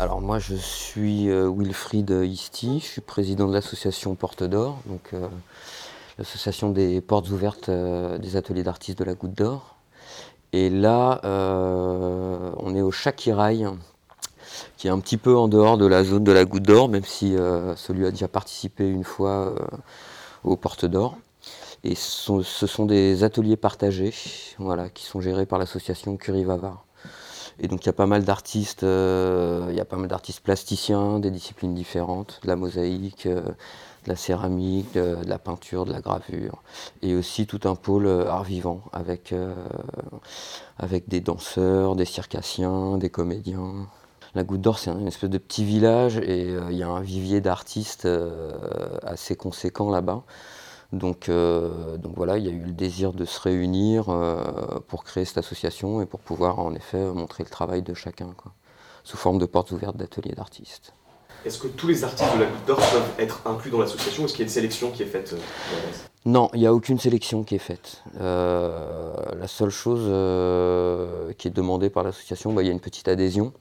Alors moi je suis euh, Wilfried Isti, je suis président de l'association Porte d'Or, donc euh, l'association des portes ouvertes euh, des ateliers d'artistes de la Goutte d'Or. Et là on est au Chakirail, qui est un petit peu en dehors de la zone de la Goutte d'Or, même si celui a déjà participé une fois aux Portes d'Or. Et ce sont, des ateliers partagés, voilà, qui sont gérés par l'association Curie Vavar. Et donc il y a pas mal d'artistes, euh, il y a pas mal d'artistes plasticiens, des disciplines différentes, de la mosaïque, euh, de la céramique, de, la peinture, de la gravure, et aussi tout un pôle euh, art vivant avec, avec des danseurs, des circassiens, des comédiens. La Goutte d'Or, c'est une espèce de petit village et il y a un vivier d'artistes assez conséquent là-bas. Donc, euh, donc voilà, il y a eu le désir de se réunir euh, pour créer cette association et pour pouvoir en effet montrer le travail de chacun, sous forme de portes ouvertes d'ateliers d'artistes. Est-ce que tous les artistes de la Goutte d'Or peuvent être inclus dans l'association Est-ce qu'il y a une sélection qui est faite euh, Non, il n'y a aucune sélection qui est faite. la seule chose qui est demandée par l'association, bah, il y a une petite adhésion.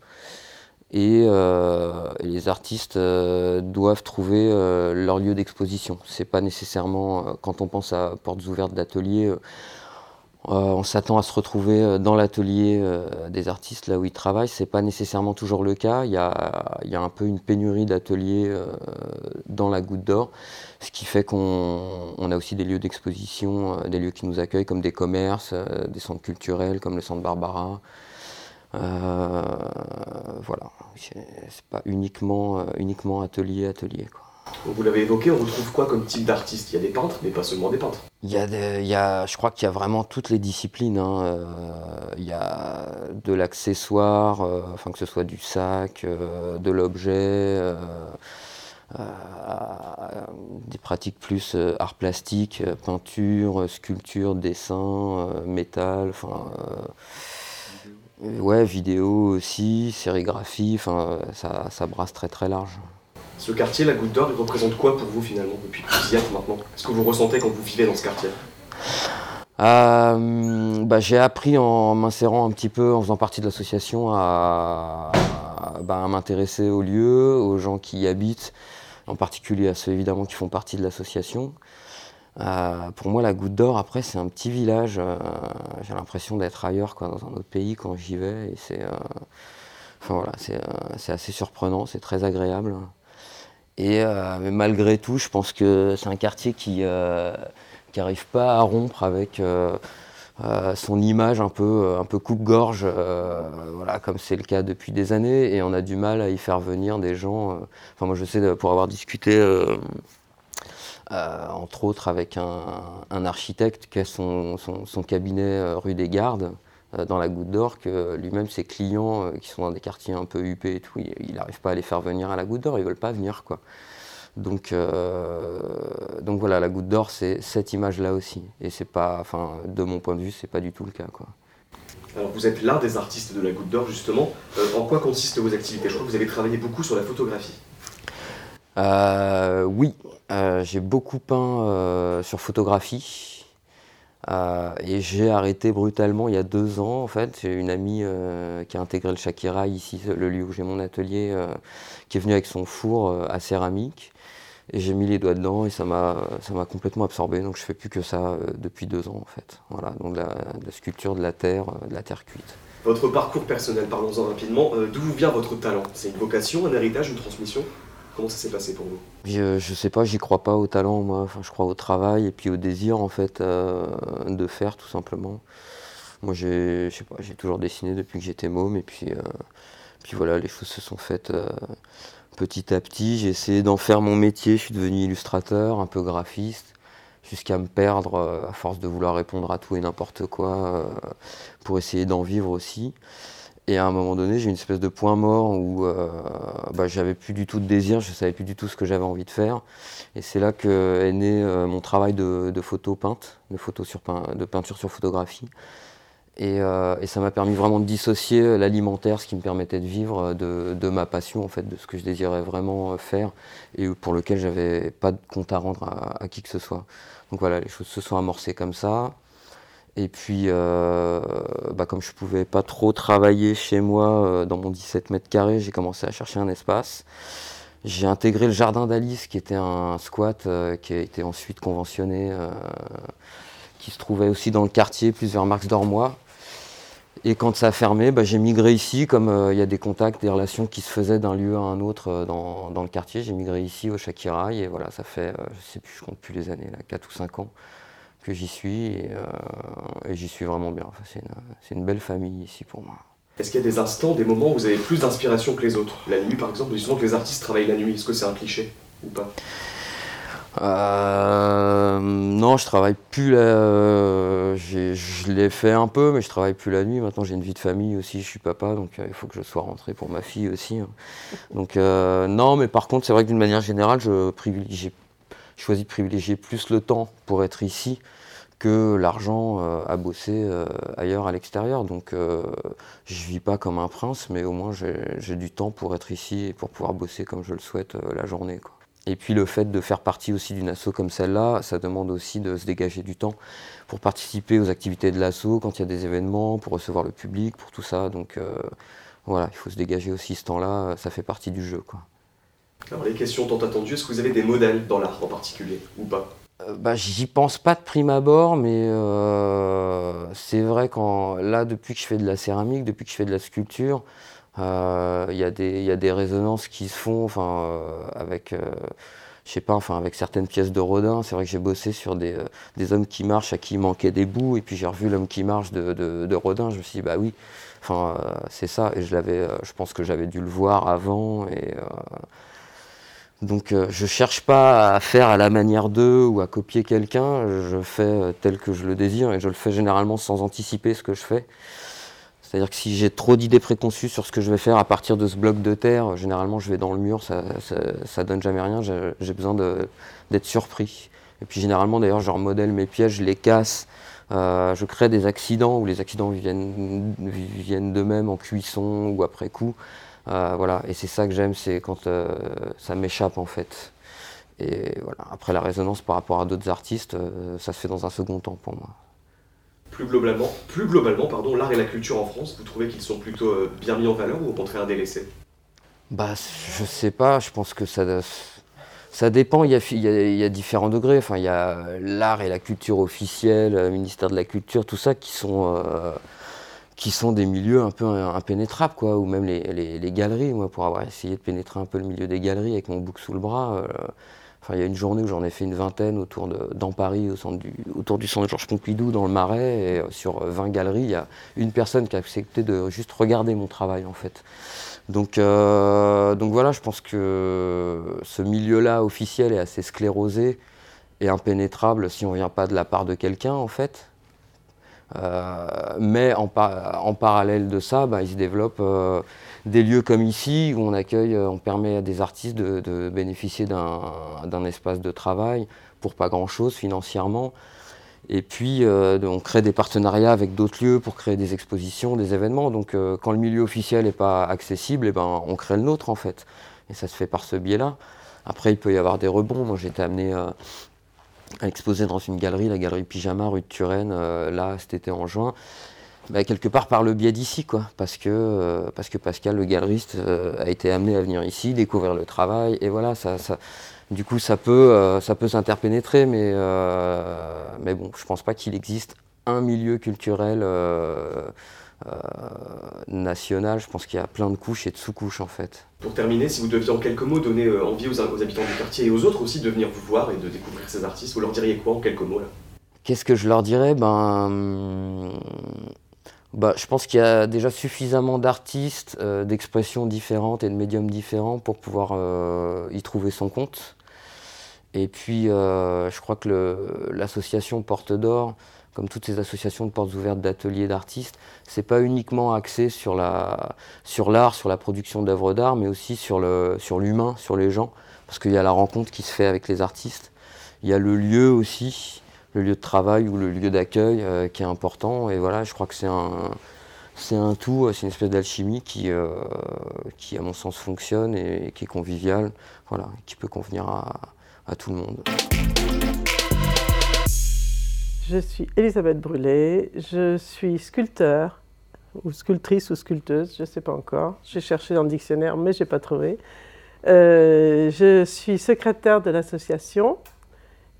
Euh, et, les artistes euh, doivent trouver euh, leur lieu d'exposition. C'est pas nécessairement quand on pense à portes ouvertes d'ateliers, on s'attend à se retrouver dans l'atelier des artistes là où ils travaillent. C'est pas nécessairement toujours le cas. Il y a, il y a un peu une pénurie d'ateliers dans la Goutte d'Or, ce qui fait qu'on a aussi des lieux d'exposition, des lieux qui nous accueillent comme des commerces, des centres culturels comme le Centre Barbara. Euh, voilà, c'est pas uniquement, euh, uniquement atelier, atelier. Quoi. Vous l'avez évoqué, on retrouve quoi comme type d'artiste? Il y a des peintres, mais pas seulement des peintres. Il y a, il y a je crois qu'il y a vraiment toutes les disciplines. Hein. Euh, il y a de l'accessoire, enfin que ce soit du sac, de l'objet, des pratiques plus art plastique, peinture, sculpture, dessin, métal, enfin Ouais, vidéo aussi, sérigraphie, enfin, ça, ça, brasse très très large. Ce quartier, la Goutte d'Or, il représente quoi pour vous finalement, depuis que vous y êtes maintenant? Qu'est-ce que vous ressentez quand vous vivez dans ce quartier? Euh, bah, J'ai appris en m'insérant un petit peu, en faisant partie de l'association, à, bah, à m'intéresser aux lieux, aux gens qui y habitent, en particulier à ceux évidemment qui font partie de l'association. Euh, pour moi, la Goutte d'Or, après, c'est un petit village. Euh, j'ai l'impression d'être ailleurs, quoi, dans un autre pays quand j'y vais. Et c'est, euh, voilà, c'est, assez surprenant, c'est très agréable. Et mais malgré tout, je pense que c'est un quartier qui n'arrive pas à rompre avec son image un peu, un peu coupe-gorge, voilà, comme c'est le cas depuis des années. Et on a du mal à y faire venir des gens. Enfin, moi, je sais pour avoir discuté euh, entre autres avec un, architecte qui a son, cabinet euh, rue des Gardes euh, dans la Goutte d'Or, que lui-même ses clients qui sont dans des quartiers un peu huppés et tout, il n'arrive pas à les faire venir à la Goutte d'Or, ils veulent pas venir quoi. Donc, donc voilà, la Goutte d'Or, c'est cette image-là aussi. Et c'est pas, enfin, de mon point de vue, c'est pas du tout le cas quoi. Alors vous êtes l'un des artistes de la Goutte d'Or justement. en quoi consistent vos activités? Je crois que vous avez travaillé beaucoup sur la photographie. Oui, euh, j'ai beaucoup peint euh, sur photographie euh, et j'ai arrêté brutalement il y a deux ans en fait. J'ai une amie qui a intégré le Shakira ici, le lieu où j'ai mon atelier, qui est venue avec son four à céramique et j'ai mis les doigts dedans et ça m'a complètement absorbé. Donc je fais plus que ça depuis deux ans en fait. Voilà, donc la, la sculpture de la terre, de la terre cuite. Votre parcours personnel, parlons-en rapidement. D'où vient votre talent? C'est une vocation, un héritage, une transmission? Comment ça s'est passé pour vous? Je, je, sais pas, j'y crois pas au talent, moi. Enfin, je crois au travail et puis au désir, en fait, euh, de faire, tout simplement. Moi, j'ai, toujours dessiné depuis que j'étais môme et puis, euh, puis voilà, les choses se sont faites euh, petit à petit. J'ai essayé d'en faire mon métier. Je suis devenu illustrateur, un peu graphiste, jusqu'à me perdre à force de vouloir répondre à tout et n'importe quoi pour essayer d'en vivre aussi. Et à un moment donné, j'ai une espèce de point mort où euh, bah, j'avais plus du tout de désir, je savais plus du tout ce que j'avais envie de faire. Et c'est là que est né euh, mon travail de, photo peinte, de, photo sur peinture sur photographie. Euh, et, ça m'a permis vraiment de dissocier l'alimentaire, ce qui me permettait de vivre de, ma passion, en fait, de ce que je désirais vraiment faire et pour lequel j'avais pas de compte à rendre à qui que ce soit. Donc voilà, les choses se sont amorcées comme ça. Et puis, bah, comme je pouvais pas trop travailler chez moi dans mon 17 mètres carrés, j'ai commencé à chercher un espace. J'ai intégré le jardin d'Alice, qui était un squat qui a été ensuite conventionné, qui se trouvait aussi dans le quartier, plus vers Marx d'Ormois. Et quand ça a fermé, bah, j'ai migré ici, comme euh, il y a des contacts, des relations qui se faisaient d'un lieu à un autre euh, dans, le quartier. J'ai migré ici au Shakiraï et voilà, ça fait, euh, je sais plus, je compte plus les années, là, 4 ou 5 ans que j'y suis et, j'y suis vraiment bien. c'est, une, belle famille ici pour moi. Est-ce qu'il y a des instants, des moments où vous avez plus d'inspiration que les autres? La nuit par exemple, souvent que les artistes travaillent la nuit, est-ce que c'est un cliché ou pas? Euh, non, je travaille plus. La... Je l'ai fait un peu, mais je travaille plus la nuit. Maintenant, j'ai une vie de famille aussi. Je suis papa, donc euh, il faut que je sois rentré pour ma fille aussi. Hein. Donc euh, non, mais par contre, c'est vrai que d'une manière générale, je privilégie, je choisis de privilégier plus le temps pour être ici que l'argent à bosser ailleurs à l'extérieur. Donc je vis pas comme un prince, mais au moins j'ai du temps pour être ici et pour pouvoir bosser comme je le souhaite la journée. Et puis le fait de faire partie aussi d'une asso comme celle-là, ça demande aussi de se dégager du temps pour participer aux activités de l'asso quand il y a des événements, pour recevoir le public, pour tout ça. Donc euh, voilà, il faut se dégager aussi ce temps-là, ça fait partie du jeu. Alors les questions tant attendues, est-ce que vous avez des modèles dans l'art en particulier ou pas? euh, bah, J'y pense pas de prime abord, mais euh, c'est vrai quand là, depuis que je fais de la céramique, depuis que je fais de la sculpture, il euh, y, y, a des résonances qui se font euh, avec, euh, pas, avec certaines pièces de Rodin. C'est vrai que j'ai bossé sur des, des, hommes qui marchent à qui il manquait des bouts, et puis j'ai revu l'homme qui marche de, de, Rodin. Je me suis dit, bah oui, c'est ça. Et je, l'avais, je pense que j'avais dû le voir avant. Et, donc je cherche pas à faire à la manière d'eux ou à copier quelqu'un, je fais tel que je le désire et je le fais généralement sans anticiper ce que je fais. C'est-à-dire que si j'ai trop d'idées préconçues sur ce que je vais faire à partir de ce bloc de terre, généralement je vais dans le mur, ça, ça, donne jamais rien, j'ai besoin d'être surpris. Et puis généralement d'ailleurs je remodèle mes pièges, je les casse, euh, je crée des accidents où les accidents viennent, viennent d'eux-mêmes en cuisson ou après coup. Euh, voilà, et c'est ça que j'aime, c'est quand euh, ça m'échappe en fait. Et voilà, après la résonance par rapport à d'autres artistes, ça se fait dans un second temps pour moi plus globalement, plus globalement pardon, l'art et la culture en France, vous trouvez qu'ils sont plutôt euh, bien mis en valeur ou au contraire délaissés? Bah, je sais pas. Je pense que ça, ça dépend. Il y, a, il, y a, différents degrés. Enfin, il y a l'art et la culture officielle, le ministère de la Culture, tout ça qui sont euh, qui sont des milieux un peu impénétrables, quoi. Ou même les, galeries. Moi, pour avoir essayé de pénétrer un peu le milieu des galeries avec mon bouc sous le bras. Euh, il y a une journée où j'en ai fait une vingtaine autour de, dans Paris, autour du centre Georges Pompidou, dans le Marais. Et euh, sur 20 euh, galeries, il y a une personne qui a accepté de juste regarder mon travail, en fait. Donc, euh, donc voilà, je pense que ce milieu-là officiel est assez sclérosé et impénétrable si on ne vient pas de la part de quelqu'un, en fait. Mais en, parallèle de ça, bah, il se développe des lieux comme ici où on accueille, euh, on permet à des artistes de, bénéficier d'un espace de travail pour pas grand-chose financièrement. Et puis, euh, on crée des partenariats avec d'autres lieux pour créer des expositions, des événements. Donc, euh, quand le milieu officiel n'est pas accessible, eh ben, on crée le nôtre, en fait. Et ça se fait par ce biais-là. Après, il peut y avoir des rebonds. Moi, j'ai été amené à exposer dans une galerie, la galerie Pyjama, rue de Turenne, là, cet été en juin. Bah, quelque part par le biais d'ici, quoi. Parce que, euh, parce que Pascal, le galeriste, euh, a été amené à venir ici, découvrir le travail, et voilà, ça, du coup, ça peut, euh, ça peut s'interpénétrer, mais, mais bon, je pense pas qu'il existe un milieu culturel national. Je pense qu'il y a plein de couches et de sous-couches, en fait. Pour terminer, si vous deviez en quelques mots donner envie aux, aux, habitants du quartier et aux autres aussi de venir vous voir et de découvrir ces artistes, vous leur diriez quoi en quelques mots là? Qu'est-ce que je leur dirais? Ben bah, je pense qu'il y a déjà suffisamment d'artistes, euh, d'expressions différentes et de médiums différents pour pouvoir euh, y trouver son compte. Et puis, euh, je crois que l'association Porte d'Or, comme toutes ces associations de portes ouvertes d'ateliers d'artistes, c'est pas uniquement axé sur l'art, sur, sur la production d'œuvres d'art, mais aussi sur l'humain, sur, sur les gens, parce qu'il y a la rencontre qui se fait avec les artistes. Il y a le lieu aussi, le lieu de travail ou le lieu d'accueil euh, qui est important. Et voilà, je crois que c'est un, un tout, euh, c'est une espèce d'alchimie qui, euh, qui, à mon sens, fonctionne et, qui est convivial, voilà, qui peut convenir à, à tout le monde. Je suis Elisabeth Brûlé, je suis sculpteur, ou sculptrice ou sculpteuse, je ne sais pas encore. J'ai cherché dans le dictionnaire, mais je n'ai pas trouvé. Euh, je suis secrétaire de l'association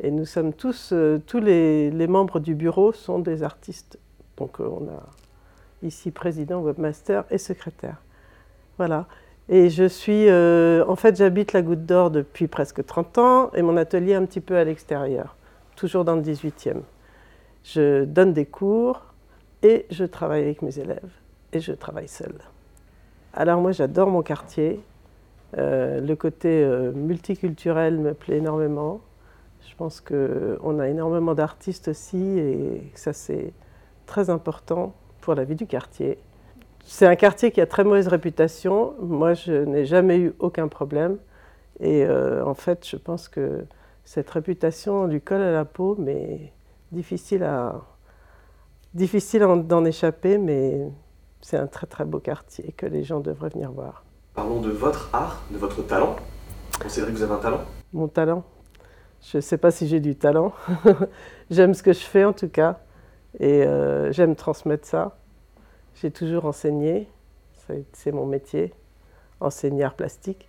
et nous sommes tous, euh, tous les, membres du bureau sont des artistes. Donc euh, on a ici président, webmaster et secrétaire. Voilà. Et je suis, en fait, j'habite la Goutte d'Or depuis presque 30 ans et mon atelier un petit peu à l'extérieur, toujours dans le 18e. Je donne des cours et je travaille avec mes élèves et je travaille seule. Alors moi, j'adore mon quartier. Euh, le côté euh, multiculturel me plaît énormément. Je pense qu'on a énormément d'artistes aussi et ça c'est très important pour la vie du quartier. C'est un quartier qui a très mauvaise réputation. Moi, je n'ai jamais eu aucun problème. Et euh, en fait, je pense que cette réputation lui colle à la peau, mais difficile à difficile d'en échapper, mais c'est un très très beau quartier que les gens devraient venir voir. Parlons de votre art, de votre talent. Cédric, vous avez un talent? Mon talent? Je ne sais pas si j'ai du talent. j'aime ce que je fais en tout cas. Et euh, j'aime transmettre ça. J'ai toujours enseigné. C'est mon métier, enseigner art plastique.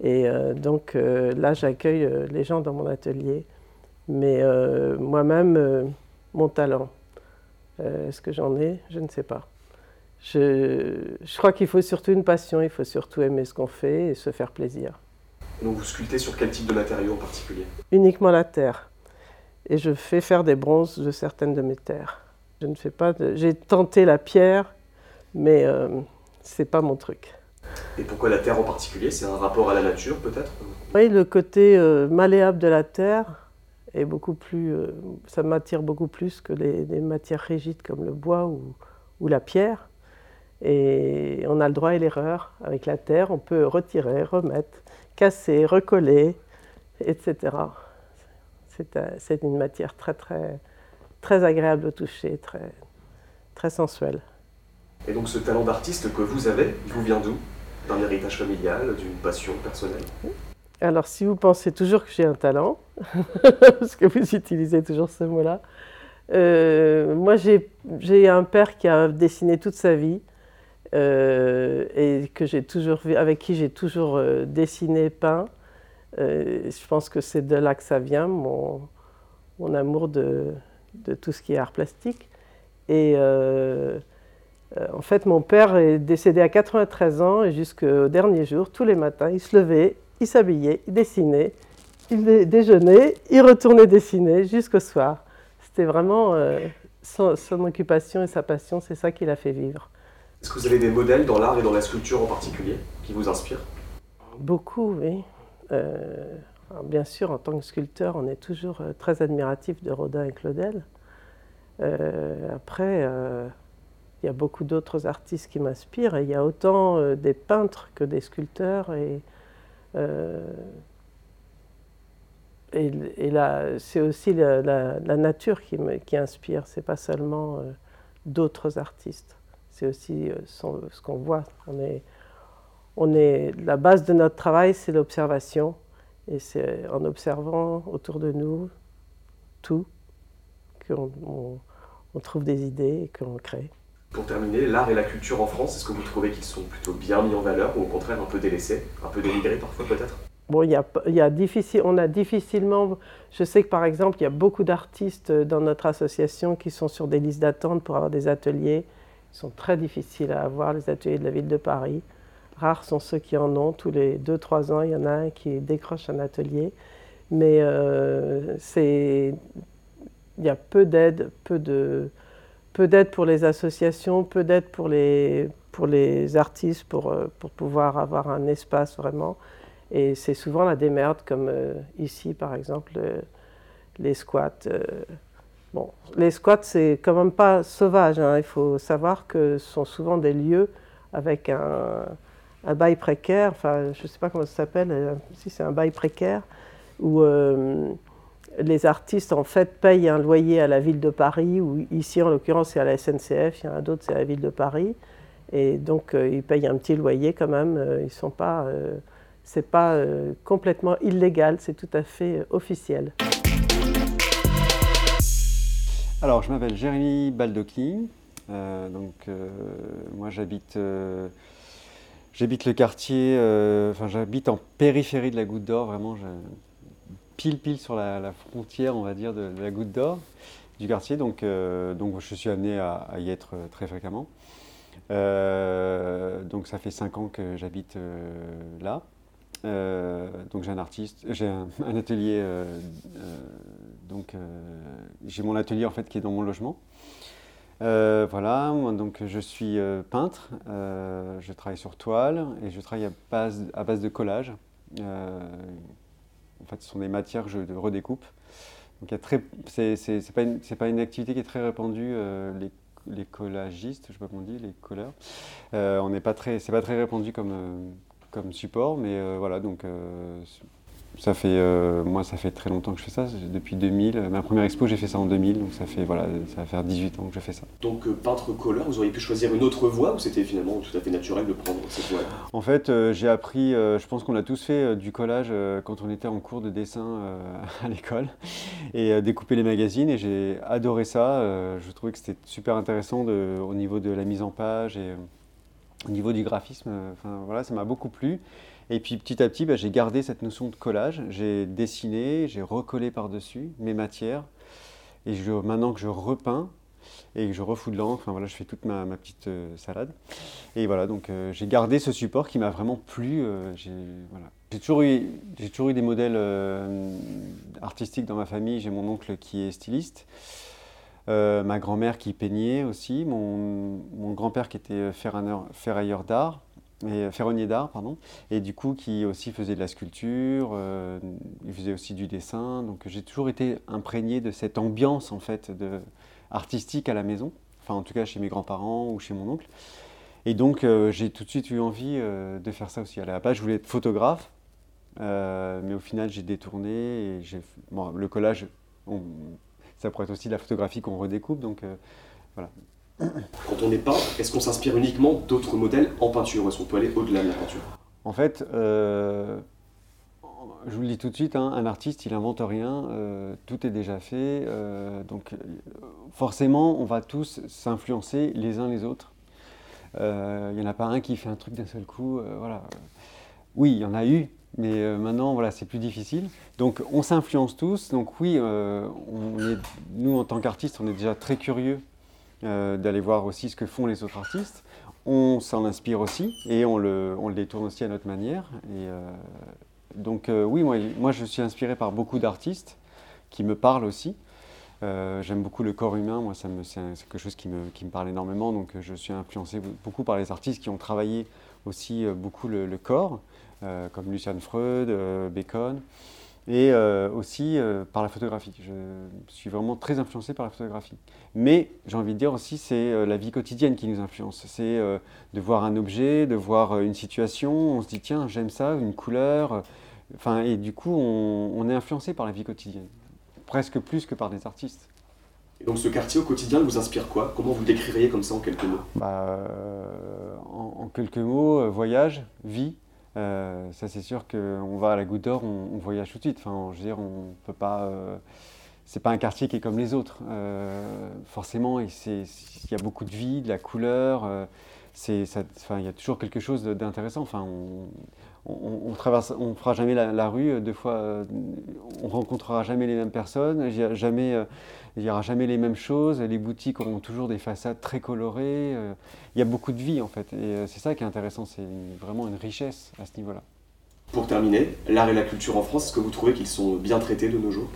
Et euh, donc euh, là, j'accueille les gens dans mon atelier. Mais moi-même, mon talent, est-ce que j'en ai? Je ne sais pas. Je, crois qu'il faut surtout une passion, il faut surtout aimer ce qu'on fait et se faire plaisir. Donc vous sculptez sur quel type de matériau en particulier? Uniquement la terre. Et je fais faire des bronzes de certaines de mes terres. Je ne fais pas J'ai tenté la pierre, mais euh, c'est pas mon truc. Et pourquoi la terre en particulier? C'est un rapport à la nature peut-être? Oui, le côté euh, malléable de la terre est beaucoup plus. Euh, ça m'attire beaucoup plus que les, matières rigides comme le bois ou la pierre. Et on a le droit à l'erreur. Avec la terre, on peut retirer, remettre, casser, recoller, etc. C'est une matière très, très, très agréable au toucher, très, très sensuelle. Et donc ce talent d'artiste que vous avez, il vous vient d'où? D'un héritage familial, d'une passion personnelle? Alors si vous pensez toujours que j'ai un talent, parce que vous utilisez toujours ce mot-là, euh, moi j'ai un père qui a dessiné toute sa vie euh, et que toujours avec qui j'ai toujours euh, dessiné, peint. Je pense que c'est de là que ça vient, mon, amour de, tout ce qui est art plastique. Et en fait, mon père est décédé à 93 ans et jusqu'au dernier jour, tous les matins, il se levait, il s'habillait, il dessinait, il déjeunait, il retournait dessiner jusqu'au soir. C'était vraiment son, son, occupation et sa passion, c'est ça qui l'a fait vivre. Est-ce que vous avez des modèles dans l'art et dans la sculpture en particulier qui vous inspirent? Beaucoup, oui. Euh, bien sûr, en tant que sculpteur, on est toujours euh, très admiratif de Rodin et Claudel. Euh, après, il y a beaucoup d'autres artistes qui m'inspirent. il y a autant des peintres que des sculpteurs. Et, et, c'est aussi la, nature qui, me, qui inspire, c'est pas seulement d'autres artistes c'est aussi euh, ce qu'on voit. On est, on est, la base de notre travail, c'est l'observation. Et c'est en observant autour de nous tout qu'on on, trouve des idées et qu'on crée. Pour terminer, l'art et la culture en France, est-ce que vous trouvez qu'ils sont plutôt bien mis en valeur ou au contraire un peu délaissés, un peu dénigrés parfois peut-être? Bon, y a, y a difficile, on a difficilement. Je sais que par exemple, il y a beaucoup d'artistes dans notre association qui sont sur des listes d'attente pour avoir des ateliers. Ils sont très difficiles à avoir, les ateliers de la ville de Paris. Rares sont ceux qui en ont. Tous les 2-3 ans, il y en a un qui décroche un atelier. Mais euh, il y a peu d'aide, peu de, peu d'aide pour les associations, peu d'aide pour les, pour les artistes pour, euh, pour pouvoir avoir un espace vraiment. Et c'est souvent la démerde, comme euh, ici par exemple, les squats. Bon, les squats, c'est quand même pas sauvage. Hein. Il faut savoir que ce sont souvent des lieux avec un, bail précaire, enfin, je ne sais pas comment ça s'appelle, euh, si c'est un bail précaire, où euh, les artistes, en fait, payent un loyer à la ville de Paris, ou ici, en l'occurrence, c'est à la SNCF, il y en a d'autres, c'est à la ville de Paris. Et donc, euh, ils payent un petit loyer quand même. ils sont pas. c'est pas complètement illégal, c'est tout à fait officiel. Alors, je m'appelle Jérémy Baldocky. donc, moi, j'habite J'habite le quartier, enfin j'habite en périphérie de la Goutte d'Or, vraiment pile pile sur la, frontière, on va dire, de, la Goutte d'Or du quartier. Donc, donc je suis amené à, y être très fréquemment. donc ça fait cinq ans que j'habite là. Euh, donc j'ai un artiste, j'ai un, atelier, euh, euh, donc j'ai mon atelier en fait qui est dans mon logement. voilà, donc je suis peintre, je travaille sur toile et je travaille à base, à base de collage. En fait, ce sont des matières que je redécoupe. Donc c'est pas, pas une activité qui est très répandue, les, les, collagistes, je sais pas comment on dit, les colleurs. on n'est pas très, c'est pas très répandu comme, comme support, mais euh, voilà, donc euh, ça fait, euh, moi, ça fait très longtemps que je fais ça, depuis 2000. Ma première expo, j'ai fait ça en 2000, donc ça fait, voilà, ça va faire 18 ans que je fais ça. Donc, peintre-colleur, vous auriez pu choisir une autre voie ou c'était finalement tout à fait naturel de prendre cette voie En fait, j'ai appris, je pense qu'on a tous fait du collage quand on était en cours de dessin à l'école et découper les magazines et j'ai adoré ça. je trouvais que c'était super intéressant de, au niveau de la mise en page et au niveau du graphisme, enfin, voilà, ça m'a beaucoup plu. Et puis petit à petit, bah, j'ai gardé cette notion de collage. J'ai dessiné, j'ai recollé par-dessus mes matières. Et maintenant que je repeins et que je refous de l'encre, voilà, je fais toute ma, petite euh, salade. Et voilà, donc euh, j'ai gardé ce support qui m'a vraiment plu. Euh, j'ai toujours, eu, des modèles artistiques dans ma famille. J'ai mon oncle qui est styliste. Ma grand-mère qui peignait aussi, mon, grand-père qui était ferrailleur d'art, et ferronnier d'art, pardon, et du coup qui aussi faisait de la sculpture, euh, il faisait aussi du dessin, donc j'ai toujours été imprégné de cette ambiance en fait de, artistique à la maison, enfin en tout cas chez mes grands-parents ou chez mon oncle, et donc euh, j'ai tout de suite eu envie de faire ça aussi. À la base je voulais être photographe, mais au final j'ai détourné et le collage, ça pourrait être aussi la photographie qu'on redécoupe. Donc euh, voilà. Quand on est peint, est-ce qu'on s'inspire uniquement d'autres modèles en peinture Est-ce qu'on peut aller au-delà de la peinture? En fait, euh, je vous le dis tout de suite, hein, un artiste, il invente rien, euh, tout est déjà fait. donc forcément, on va tous s'influencer les uns les autres. Il n'y en a pas un qui fait un truc d'un seul coup. voilà. Oui, il y en a eu, mais euh, maintenant, voilà, c'est plus difficile. Donc, on s'influence tous. Donc, oui, euh, nous, en tant qu'artistes, on est déjà très curieux euh, d'aller voir aussi ce que font les autres artistes. On s'en inspire aussi et on le, on le, détourne aussi à notre manière. Et, donc, oui, moi, moi, je suis inspiré par beaucoup d'artistes qui me parlent aussi. J'aime beaucoup le corps humain, moi, c'est quelque chose qui me, qui me, parle énormément. Donc, je suis influencé beaucoup par les artistes qui ont travaillé aussi beaucoup le, le corps. Euh, comme Lucian Freud, euh, Bacon, et euh, aussi par la photographie. Je suis vraiment très influencé par la photographie. Mais j'ai envie de dire aussi, c'est la vie quotidienne qui nous influence. C'est de voir un objet, de voir une situation, on se dit tiens, j'aime ça, une couleur. Enfin, et du coup, on, est influencé par la vie quotidienne, presque plus que par des artistes. Et donc ce quartier au quotidien vous inspire quoi? Comment vous décririez comme ça en quelques mots? Bah, en, quelques mots, voyage, vie, euh, ça, c'est sûr qu'on va à la Goutte d'Or, on, voyage tout de suite. Enfin, je veux dire, on peut pas. Euh, c'est pas un quartier qui est comme les autres. Euh, forcément, il y a beaucoup de vie, de la couleur. c'est, enfin, il y a toujours quelque chose d'intéressant. Enfin, on, on, on fera jamais la, rue deux fois. on rencontrera jamais les mêmes personnes. Jamais il n'y aura jamais les mêmes choses, les boutiques auront toujours des façades très colorées, euh, il y a beaucoup de vie en fait, et euh, c'est ça qui est intéressant, c'est vraiment une richesse à ce niveau-là. Pour terminer, l'art et la culture en France, est-ce que vous trouvez qu'ils sont bien traités de nos jours?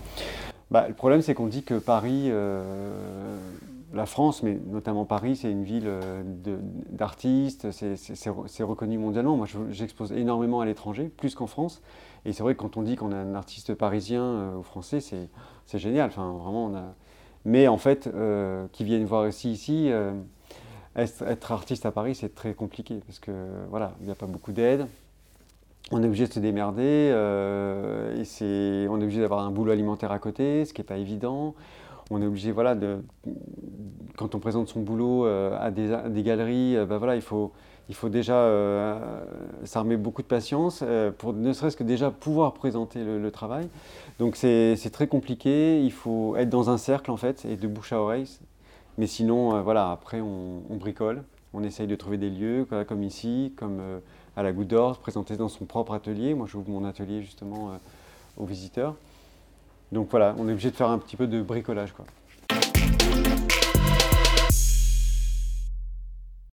Bah, Le problème c'est qu'on dit que Paris, euh, la France, mais notamment Paris, c'est une ville d'artistes, c'est reconnu mondialement. Moi j'expose énormément à l'étranger, plus qu'en France, et c'est vrai que quand on dit qu'on a un artiste parisien ou français, c'est génial, enfin vraiment on a mais en fait, euh, qui viennent voir aussi ici, euh, être, artiste à Paris, c'est très compliqué parce que voilà, il n'y a pas beaucoup d'aide. On est obligé de se démerder euh, et on est obligé d'avoir un boulot alimentaire à côté, ce qui n'est pas évident. On est obligé, voilà, quand on présente son boulot à des, galeries, ben voilà, il faut, il faut déjà s'armer beaucoup de patience pour ne serait-ce que déjà pouvoir présenter le, travail. Donc c'est très compliqué, il faut être dans un cercle en fait et de bouche à oreille. Mais sinon, voilà, après on, bricole, on essaye de trouver des lieux comme ici, comme à la Goutte d'Or, présenter dans son propre atelier. Moi j'ouvre mon atelier justement aux visiteurs. Donc voilà, on est obligé de faire un petit peu de bricolage. Quoi.